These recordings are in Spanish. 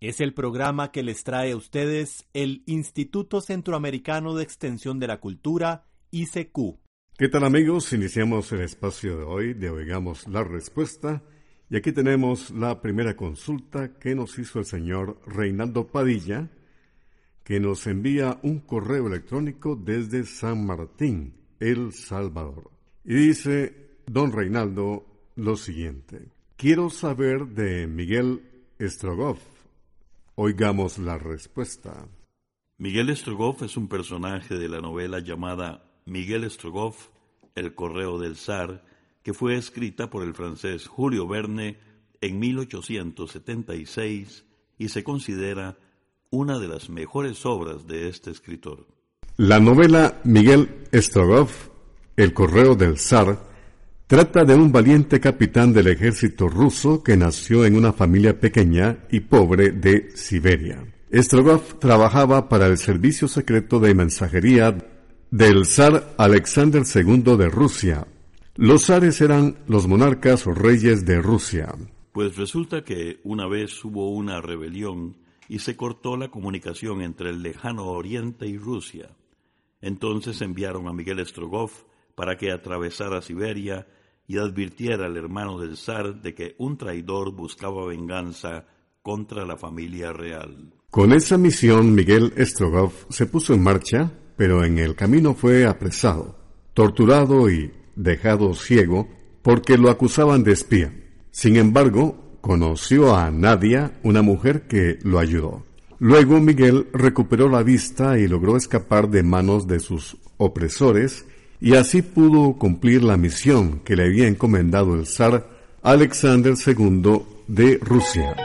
Es el programa que les trae a ustedes el Instituto Centroamericano de Extensión de la Cultura, ICQ. ¿Qué tal amigos? Iniciamos el espacio de hoy de Oigamos la Respuesta y aquí tenemos la primera consulta que nos hizo el señor Reinaldo Padilla, que nos envía un correo electrónico desde San Martín, El Salvador. Y dice, don Reinaldo, lo siguiente. Quiero saber de Miguel Strogoff. Oigamos la respuesta. Miguel Strogoff es un personaje de la novela llamada Miguel Strogoff, El Correo del Zar, que fue escrita por el francés Julio Verne en 1876 y se considera una de las mejores obras de este escritor. La novela Miguel Strogoff, El Correo del Zar, Trata de un valiente capitán del ejército ruso que nació en una familia pequeña y pobre de Siberia. Strogoff trabajaba para el servicio secreto de mensajería del zar Alexander II de Rusia. Los zares eran los monarcas o reyes de Rusia. Pues resulta que una vez hubo una rebelión y se cortó la comunicación entre el lejano Oriente y Rusia. Entonces enviaron a Miguel Strogoff para que atravesara Siberia y advirtiera al hermano del zar de que un traidor buscaba venganza contra la familia real. Con esa misión Miguel Strogoff se puso en marcha, pero en el camino fue apresado, torturado y dejado ciego porque lo acusaban de espía. Sin embargo, conoció a Nadia, una mujer que lo ayudó. Luego Miguel recuperó la vista y logró escapar de manos de sus opresores y así pudo cumplir la misión que le había encomendado el zar Alexander II de Rusia.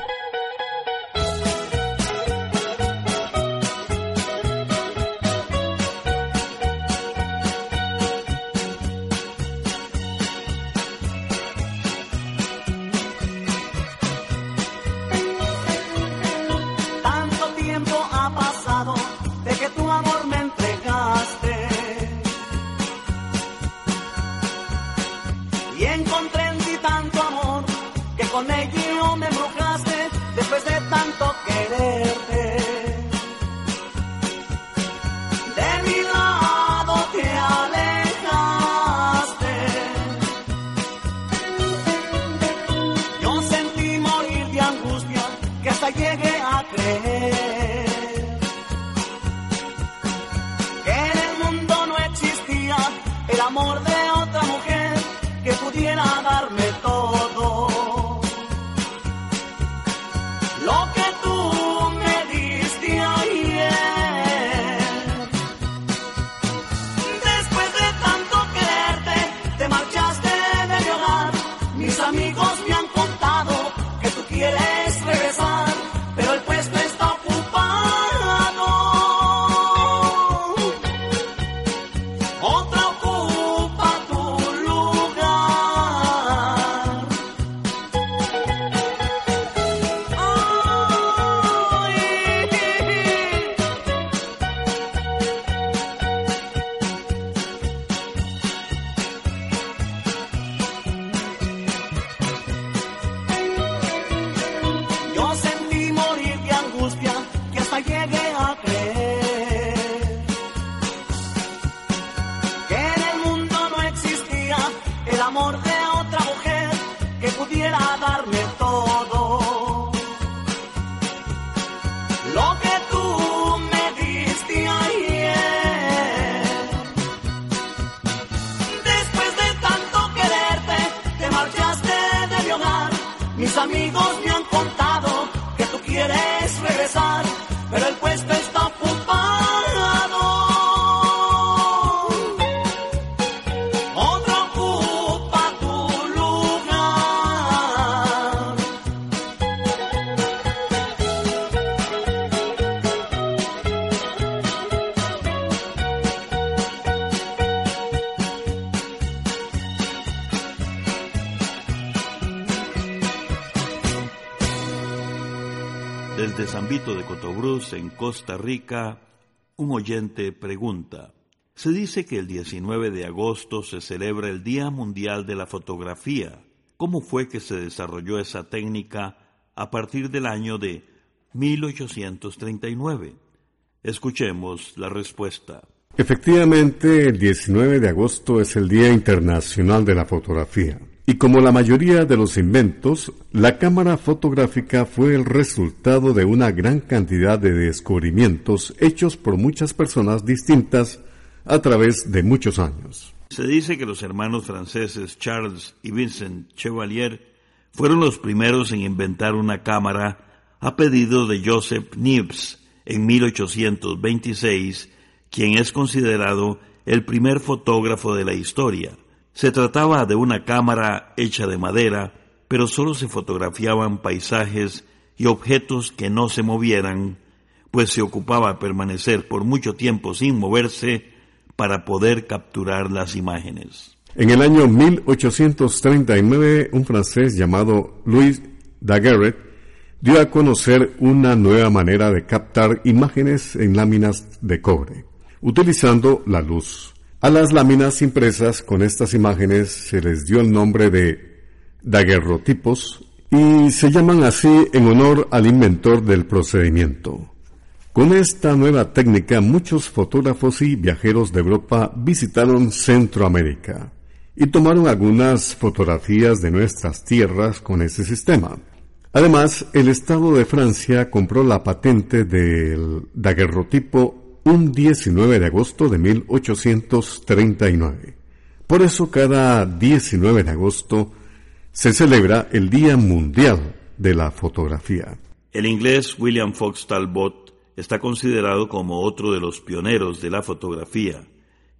Desde San Vito de Cotobruz, en Costa Rica, un oyente pregunta. Se dice que el 19 de agosto se celebra el Día Mundial de la Fotografía. ¿Cómo fue que se desarrolló esa técnica a partir del año de 1839? Escuchemos la respuesta. Efectivamente, el 19 de agosto es el Día Internacional de la Fotografía. Y como la mayoría de los inventos, la cámara fotográfica fue el resultado de una gran cantidad de descubrimientos hechos por muchas personas distintas a través de muchos años. Se dice que los hermanos franceses Charles y Vincent Chevalier fueron los primeros en inventar una cámara a pedido de Joseph Niepce en 1826, quien es considerado el primer fotógrafo de la historia. Se trataba de una cámara hecha de madera, pero solo se fotografiaban paisajes y objetos que no se movieran, pues se ocupaba permanecer por mucho tiempo sin moverse para poder capturar las imágenes. En el año 1839, un francés llamado Louis Daguerre dio a conocer una nueva manera de captar imágenes en láminas de cobre, utilizando la luz. A las láminas impresas con estas imágenes se les dio el nombre de daguerrotipos y se llaman así en honor al inventor del procedimiento. Con esta nueva técnica muchos fotógrafos y viajeros de Europa visitaron Centroamérica y tomaron algunas fotografías de nuestras tierras con ese sistema. Además, el Estado de Francia compró la patente del daguerrotipo un 19 de agosto de 1839. Por eso cada 19 de agosto se celebra el Día Mundial de la Fotografía. El inglés William Fox Talbot está considerado como otro de los pioneros de la fotografía.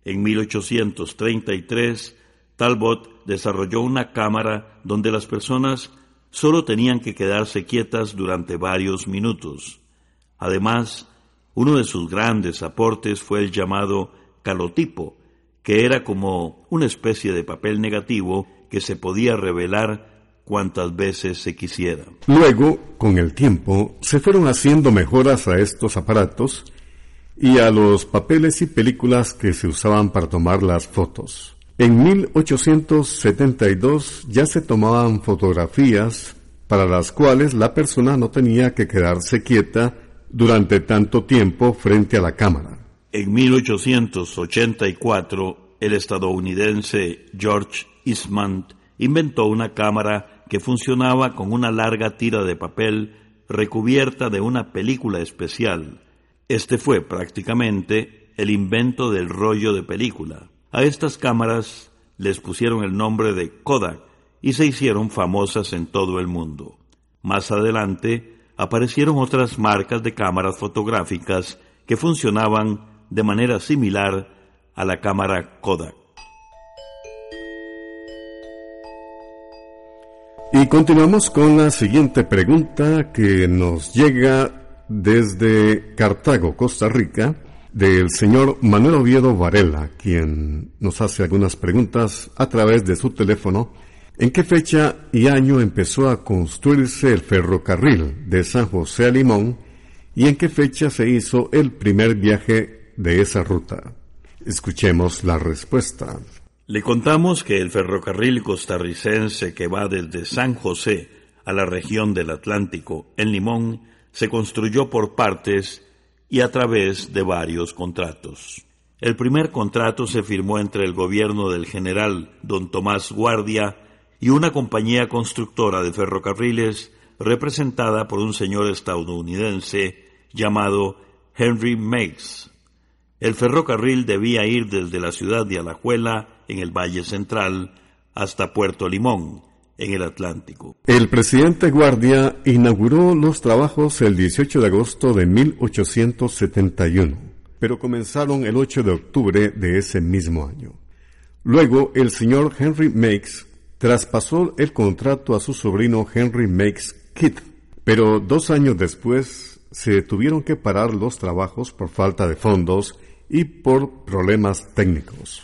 En 1833, Talbot desarrolló una cámara donde las personas solo tenían que quedarse quietas durante varios minutos. Además, uno de sus grandes aportes fue el llamado calotipo, que era como una especie de papel negativo que se podía revelar cuantas veces se quisiera. Luego, con el tiempo, se fueron haciendo mejoras a estos aparatos y a los papeles y películas que se usaban para tomar las fotos. En 1872 ya se tomaban fotografías para las cuales la persona no tenía que quedarse quieta durante tanto tiempo frente a la cámara. En 1884, el estadounidense George Eastman inventó una cámara que funcionaba con una larga tira de papel recubierta de una película especial. Este fue prácticamente el invento del rollo de película. A estas cámaras les pusieron el nombre de Kodak y se hicieron famosas en todo el mundo. Más adelante, aparecieron otras marcas de cámaras fotográficas que funcionaban de manera similar a la cámara Kodak. Y continuamos con la siguiente pregunta que nos llega desde Cartago, Costa Rica, del señor Manuel Oviedo Varela, quien nos hace algunas preguntas a través de su teléfono ¿En qué fecha y año empezó a construirse el ferrocarril de San José a Limón y en qué fecha se hizo el primer viaje de esa ruta? Escuchemos la respuesta. Le contamos que el ferrocarril costarricense que va desde San José a la región del Atlántico, en Limón, se construyó por partes y a través de varios contratos. El primer contrato se firmó entre el gobierno del general don Tomás Guardia y una compañía constructora de ferrocarriles representada por un señor estadounidense llamado Henry Meigs. El ferrocarril debía ir desde la ciudad de Alajuela, en el Valle Central, hasta Puerto Limón, en el Atlántico. El presidente Guardia inauguró los trabajos el 18 de agosto de 1871, pero comenzaron el 8 de octubre de ese mismo año. Luego, el señor Henry Meigs traspasó el contrato a su sobrino Henry Makes Kidd, pero dos años después se tuvieron que parar los trabajos por falta de fondos y por problemas técnicos.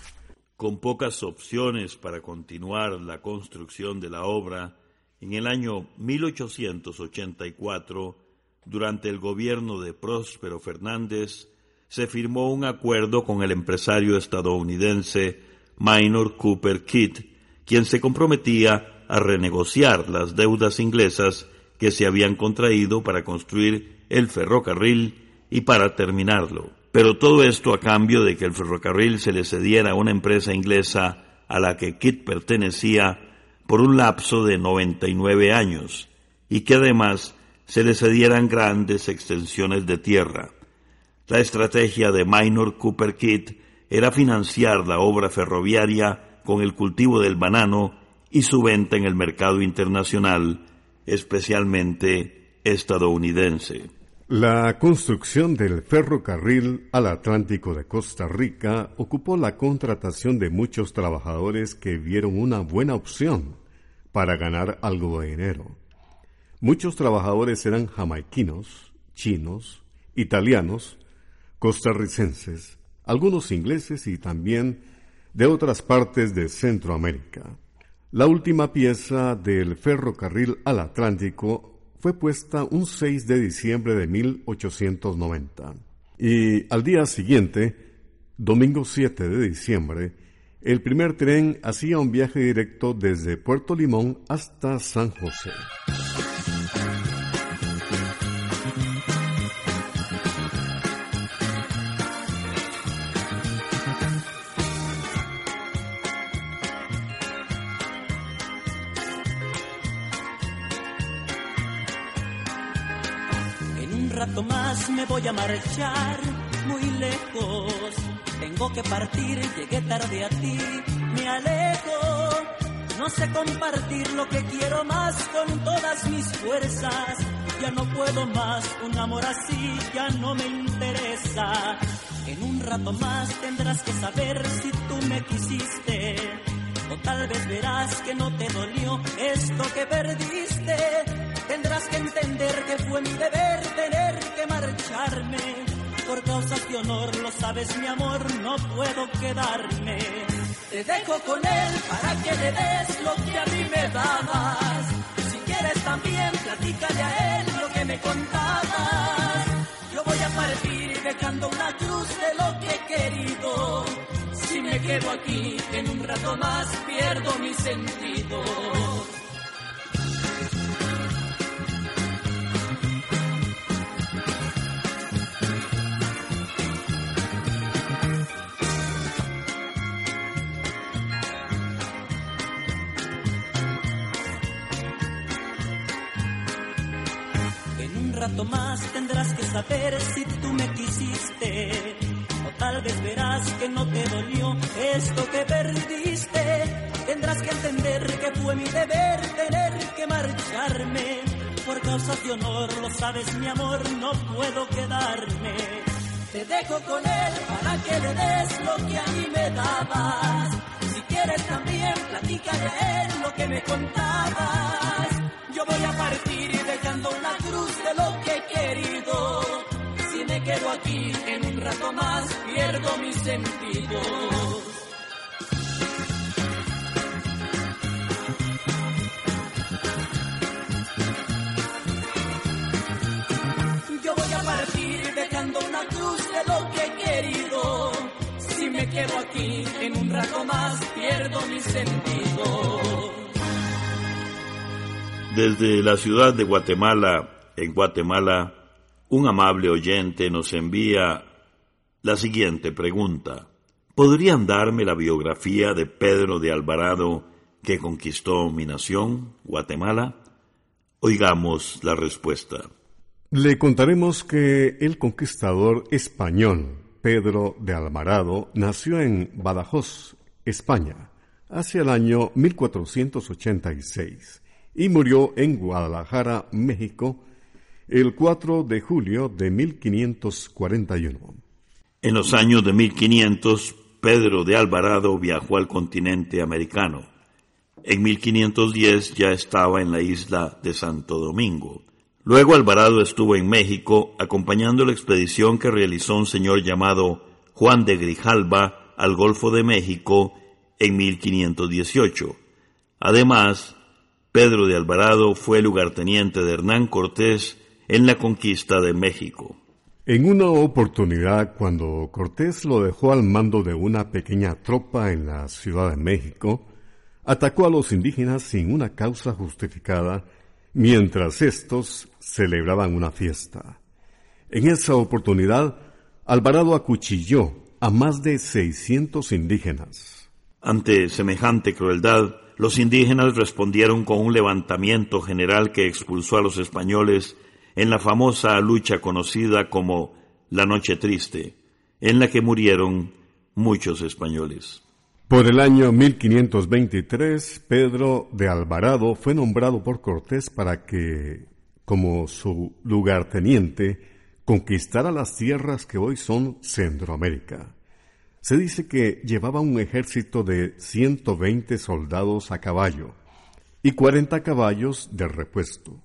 Con pocas opciones para continuar la construcción de la obra, en el año 1884 durante el gobierno de Próspero Fernández, se firmó un acuerdo con el empresario estadounidense Minor Cooper Kidd, quien se comprometía a renegociar las deudas inglesas que se habían contraído para construir el ferrocarril y para terminarlo. Pero todo esto a cambio de que el ferrocarril se le cediera a una empresa inglesa a la que Kidd pertenecía por un lapso de 99 años y que además se le cedieran grandes extensiones de tierra. La estrategia de Minor Cooper Kidd era financiar la obra ferroviaria con el cultivo del banano y su venta en el mercado internacional, especialmente estadounidense. La construcción del ferrocarril al Atlántico de Costa Rica ocupó la contratación de muchos trabajadores que vieron una buena opción para ganar algo de dinero. Muchos trabajadores eran jamaiquinos, chinos, italianos, costarricenses, algunos ingleses y también de otras partes de Centroamérica. La última pieza del ferrocarril al Atlántico fue puesta un 6 de diciembre de 1890. Y al día siguiente, domingo 7 de diciembre, el primer tren hacía un viaje directo desde Puerto Limón hasta San José. Voy a marchar muy lejos. Tengo que partir, llegué tarde a ti, me alejo. No sé compartir lo que quiero más con todas mis fuerzas. Ya no puedo más, un amor así ya no me interesa. En un rato más tendrás que saber si tú me quisiste. O tal vez verás que no te dolió esto que perdiste Tendrás que entender que fue mi deber tener que marcharme. Por causas de honor, lo sabes mi amor, no puedo quedarme. Te dejo con él para que le des lo que a mí me dabas. Si quieres también, platícale a él lo que me contabas. Yo voy a partir dejando una cruz de lo que he querido. Si me quedo aquí, en un rato más pierdo mi sentido. Rato más tendrás que saber si tú me quisiste. O tal vez verás que no te dolió esto que perdiste. Tendrás que entender que fue mi deber tener que marcharme. Por causas de honor, lo sabes mi amor, no puedo quedarme. Te dejo con él para que le des lo que a mí me dabas. Si quieres también, platícale a él lo que me contabas. Yo voy a partir dejando una Aquí en un rato más, pierdo mis sentidos. Yo voy a partir dejando una cruz de lo que he querido. Si me quedo aquí en un rato más, pierdo mis sentidos. Desde la ciudad de Guatemala, en Guatemala, un amable oyente nos envía la siguiente pregunta. ¿Podrían darme la biografía de Pedro de Alvarado que conquistó mi nación, Guatemala? Oigamos la respuesta. Le contaremos que el conquistador español Pedro de Alvarado nació en Badajoz, España, hacia el año 1486 y murió en Guadalajara, México, el 4 de julio de 1541. En los años de 1500, Pedro de Alvarado viajó al continente americano. En 1510 ya estaba en la isla de Santo Domingo. Luego Alvarado estuvo en México acompañando la expedición que realizó un señor llamado Juan de Grijalba al Golfo de México en 1518. Además, Pedro de Alvarado fue lugarteniente de Hernán Cortés en la conquista de México. En una oportunidad, cuando Cortés lo dejó al mando de una pequeña tropa en la Ciudad de México, atacó a los indígenas sin una causa justificada, mientras éstos celebraban una fiesta. En esa oportunidad, Alvarado acuchilló a más de 600 indígenas. Ante semejante crueldad, los indígenas respondieron con un levantamiento general que expulsó a los españoles en la famosa lucha conocida como la Noche Triste, en la que murieron muchos españoles. Por el año 1523, Pedro de Alvarado fue nombrado por Cortés para que, como su lugarteniente, conquistara las tierras que hoy son Centroamérica. Se dice que llevaba un ejército de 120 soldados a caballo y 40 caballos de repuesto,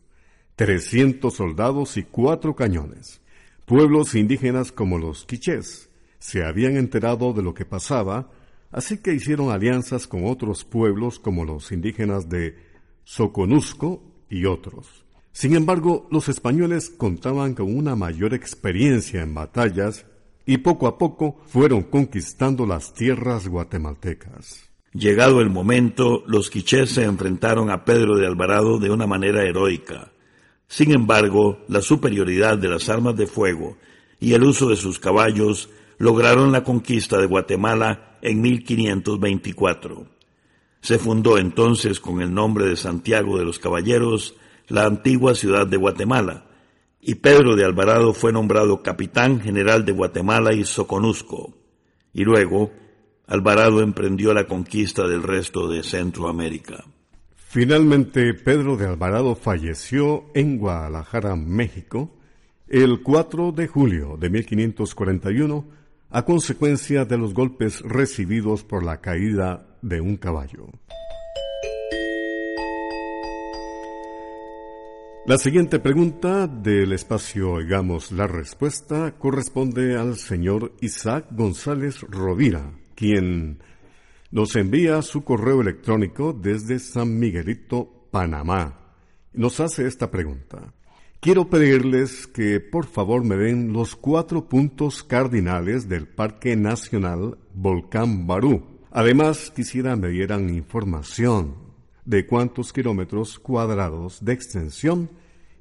300 soldados y cuatro cañones. Pueblos indígenas como los quichés se habían enterado de lo que pasaba, así que hicieron alianzas con otros pueblos como los indígenas de Soconusco y otros. Sin embargo, los españoles contaban con una mayor experiencia en batallas y poco a poco fueron conquistando las tierras guatemaltecas. Llegado el momento, los quichés se enfrentaron a Pedro de Alvarado de una manera heroica. Sin embargo, la superioridad de las armas de fuego y el uso de sus caballos lograron la conquista de Guatemala en 1524. Se fundó entonces con el nombre de Santiago de los Caballeros la antigua ciudad de Guatemala, y Pedro de Alvarado fue nombrado capitán general de Guatemala y Soconusco, y luego Alvarado emprendió la conquista del resto de Centroamérica. Finalmente, Pedro de Alvarado falleció en Guadalajara, México, el 4 de julio de 1541, a consecuencia de los golpes recibidos por la caída de un caballo. La siguiente pregunta del espacio Oigamos la Respuesta corresponde al señor Isaac González Rovira, quien nos envía su correo electrónico desde San Miguelito, Panamá. Nos hace esta pregunta. Quiero pedirles que por favor me den los cuatro puntos cardinales del Parque Nacional Volcán Barú. Además, quisiera me dieran información de cuántos kilómetros cuadrados de extensión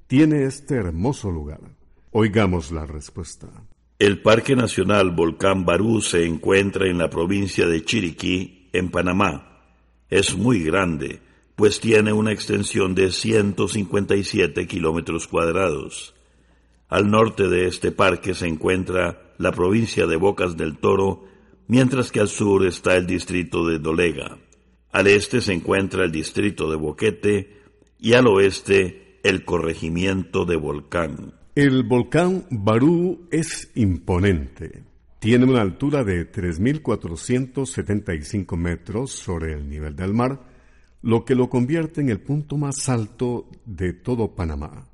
tiene este hermoso lugar. Oigamos la respuesta. El Parque Nacional Volcán Barú se encuentra en la provincia de Chiriquí, en Panamá. Es muy grande, pues tiene una extensión de 157 kilómetros cuadrados. Al norte de este parque se encuentra la provincia de Bocas del Toro, mientras que al sur está el distrito de Dolega. Al este se encuentra el distrito de Boquete y al oeste el corregimiento de Volcán. El volcán Barú es imponente. Tiene una altura de 3.475 metros sobre el nivel del mar, lo que lo convierte en el punto más alto de todo Panamá.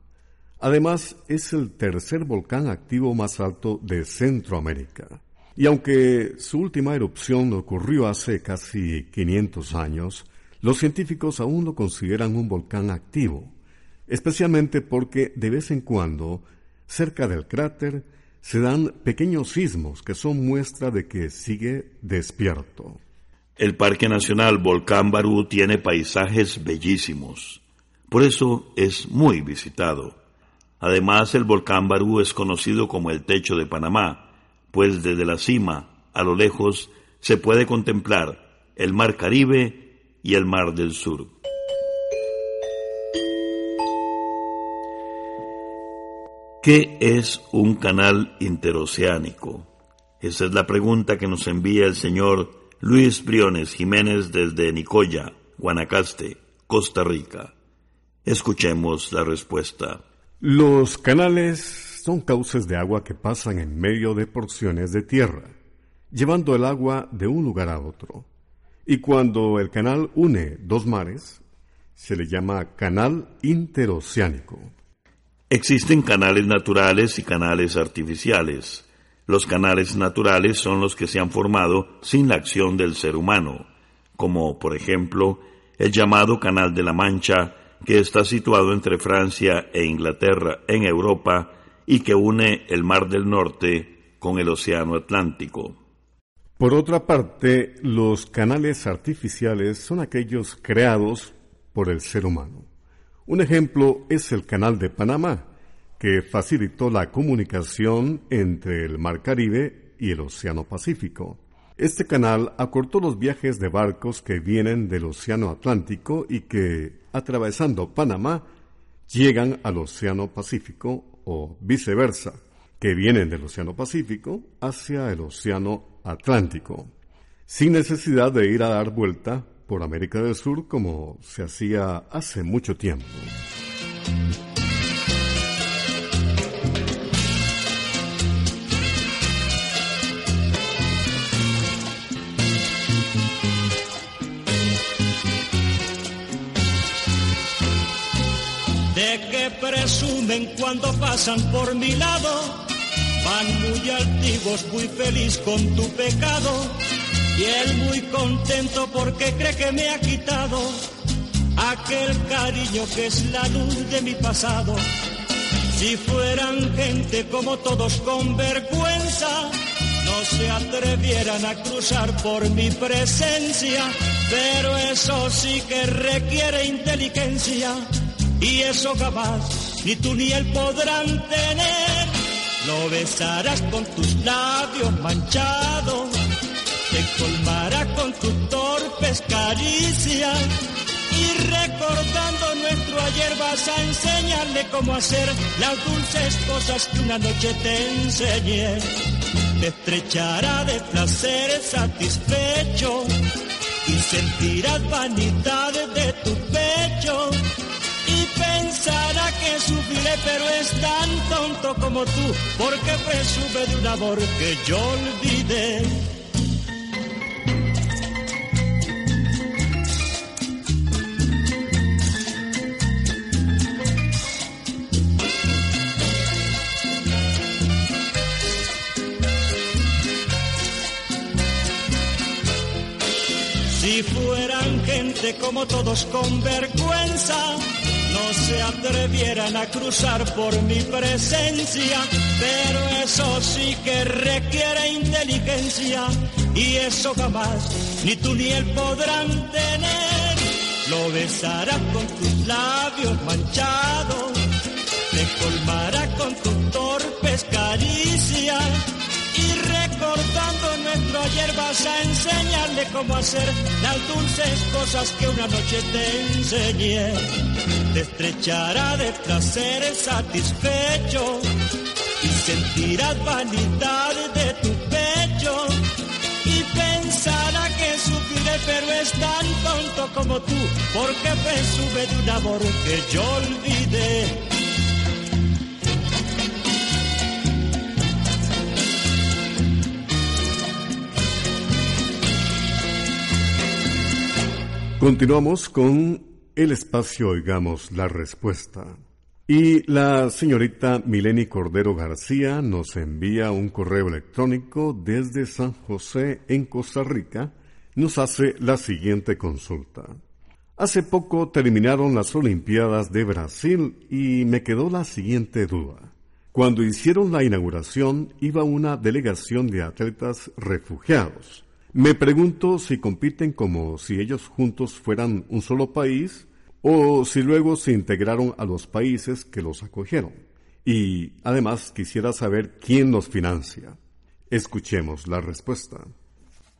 Además, es el tercer volcán activo más alto de Centroamérica. Y aunque su última erupción ocurrió hace casi 500 años, los científicos aún lo consideran un volcán activo, especialmente porque de vez en cuando, cerca del cráter, se dan pequeños sismos que son muestra de que sigue despierto. El Parque Nacional Volcán Barú tiene paisajes bellísimos, por eso es muy visitado. Además, el volcán Barú es conocido como el techo de Panamá, pues desde la cima, a lo lejos, se puede contemplar el mar Caribe y el mar del Sur. ¿Qué es un canal interoceánico? Esa es la pregunta que nos envía el señor Luis Briones Jiménez desde Nicoya, Guanacaste, Costa Rica. Escuchemos la respuesta. Los canales son cauces de agua que pasan en medio de porciones de tierra, llevando el agua de un lugar a otro. Y cuando el canal une dos mares, se le llama canal interoceánico. Existen canales naturales y canales artificiales. Los canales naturales son los que se han formado sin la acción del ser humano, como por ejemplo el llamado Canal de la Mancha que está situado entre Francia e Inglaterra en Europa y que une el Mar del Norte con el Océano Atlántico. Por otra parte, los canales artificiales son aquellos creados por el ser humano. Un ejemplo es el Canal de Panamá, que facilitó la comunicación entre el Mar Caribe y el Océano Pacífico. Este canal acortó los viajes de barcos que vienen del Océano Atlántico y que, atravesando Panamá, llegan al Océano Pacífico o viceversa, que vienen del Océano Pacífico hacia el Océano Atlántico, sin necesidad de ir a dar vuelta por América del Sur como se hacía hace mucho tiempo. presumen cuando pasan por mi lado. Van muy altivos, muy feliz con tu pecado. Y él muy contento porque cree que me ha quitado aquel cariño que es la luz de mi pasado. Si fueran gente como todos con vergüenza, no se atrevieran a cruzar por mi presencia, pero eso sí que requiere inteligencia y eso jamás ni tú ni él podrán tener. Lo besarás con tus labios manchados, te colmará con tus torpes caricias y recordando nuestro ayer vas a enseñarle cómo hacer las dulces cosas que una noche te enseñé. Te estrechará de placer satisfecho y sentirás vanidad de tu pecho pensará que sufriré, pero es tan tonto como tú, porque presume de un amor que yo olvidé. Como todos con vergüenza, no se atrevieran a cruzar por mi presencia, pero eso sí que requiere inteligencia y eso jamás ni tú ni él podrán tener. Lo besará con tus labios manchados, te colmará con tus torpes caricias y recordando nuestro ayer vas a enseñarle cómo hacer las dulces cosas que una noche te enseñé te estrechará de placer satisfecho y sentirás vanidad de tu pecho y pensará que sufriré pero es tan tonto como tú porque presume de un amor que yo olvidé. Continuamos con el espacio Oigamos la Respuesta. Y la señorita Mileni Cordero García nos envía un correo electrónico desde San José, en Costa Rica. Nos hace la siguiente consulta. Hace poco terminaron las Olimpiadas de Brasil y me quedó la siguiente duda. Cuando hicieron la inauguración iba una delegación de atletas refugiados. Me pregunto si compiten como si ellos juntos fueran un solo país o si luego se integraron a los países que los acogieron. Y además quisiera saber quién los financia. Escuchemos la respuesta.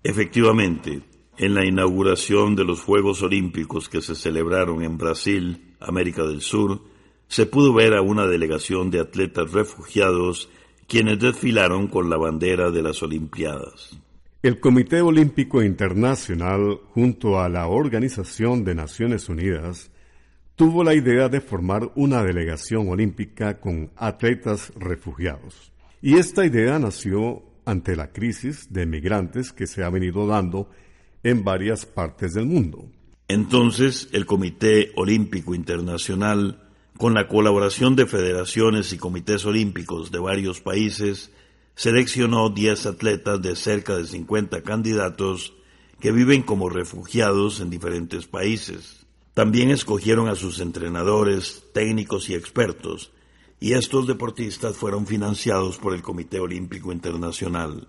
Efectivamente, en la inauguración de los Juegos Olímpicos que se celebraron en Brasil, América del Sur, se pudo ver a una delegación de atletas refugiados quienes desfilaron con la bandera de las Olimpiadas. El Comité Olímpico Internacional, junto a la Organización de Naciones Unidas, tuvo la idea de formar una delegación olímpica con atletas refugiados. Y esta idea nació ante la crisis de migrantes que se ha venido dando en varias partes del mundo. Entonces, el Comité Olímpico Internacional, con la colaboración de federaciones y comités olímpicos de varios países, seleccionó 10 atletas de cerca de 50 candidatos que viven como refugiados en diferentes países. También escogieron a sus entrenadores, técnicos y expertos, y estos deportistas fueron financiados por el Comité Olímpico Internacional.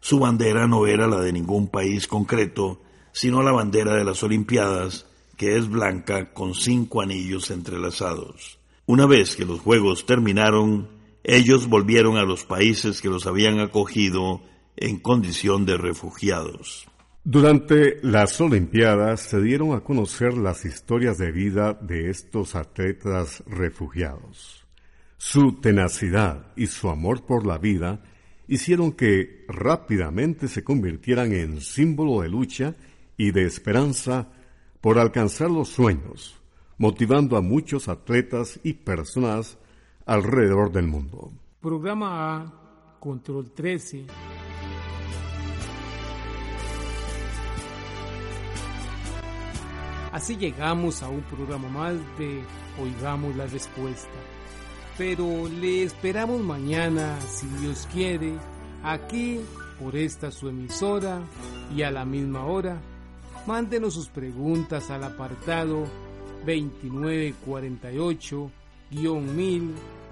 Su bandera no era la de ningún país concreto, sino la bandera de las Olimpiadas, que es blanca con cinco anillos entrelazados. Una vez que los Juegos terminaron, ellos volvieron a los países que los habían acogido en condición de refugiados. Durante las Olimpiadas se dieron a conocer las historias de vida de estos atletas refugiados. Su tenacidad y su amor por la vida hicieron que rápidamente se convirtieran en símbolo de lucha y de esperanza por alcanzar los sueños, motivando a muchos atletas y personas alrededor del mundo. Programa A, Control 13. Así llegamos a un programa más de Oigamos la Respuesta. Pero le esperamos mañana, si Dios quiere, aquí por esta su emisora y a la misma hora. Mándenos sus preguntas al apartado 2948-1000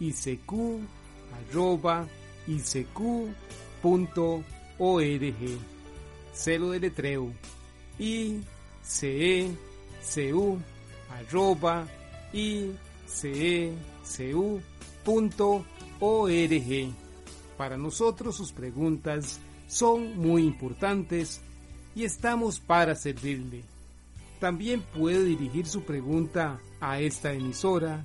icq.org. Celo de letreo icecu arroba icecu.org. Para nosotros sus preguntas son muy importantes y estamos para servirle. También puede dirigir su pregunta a esta emisora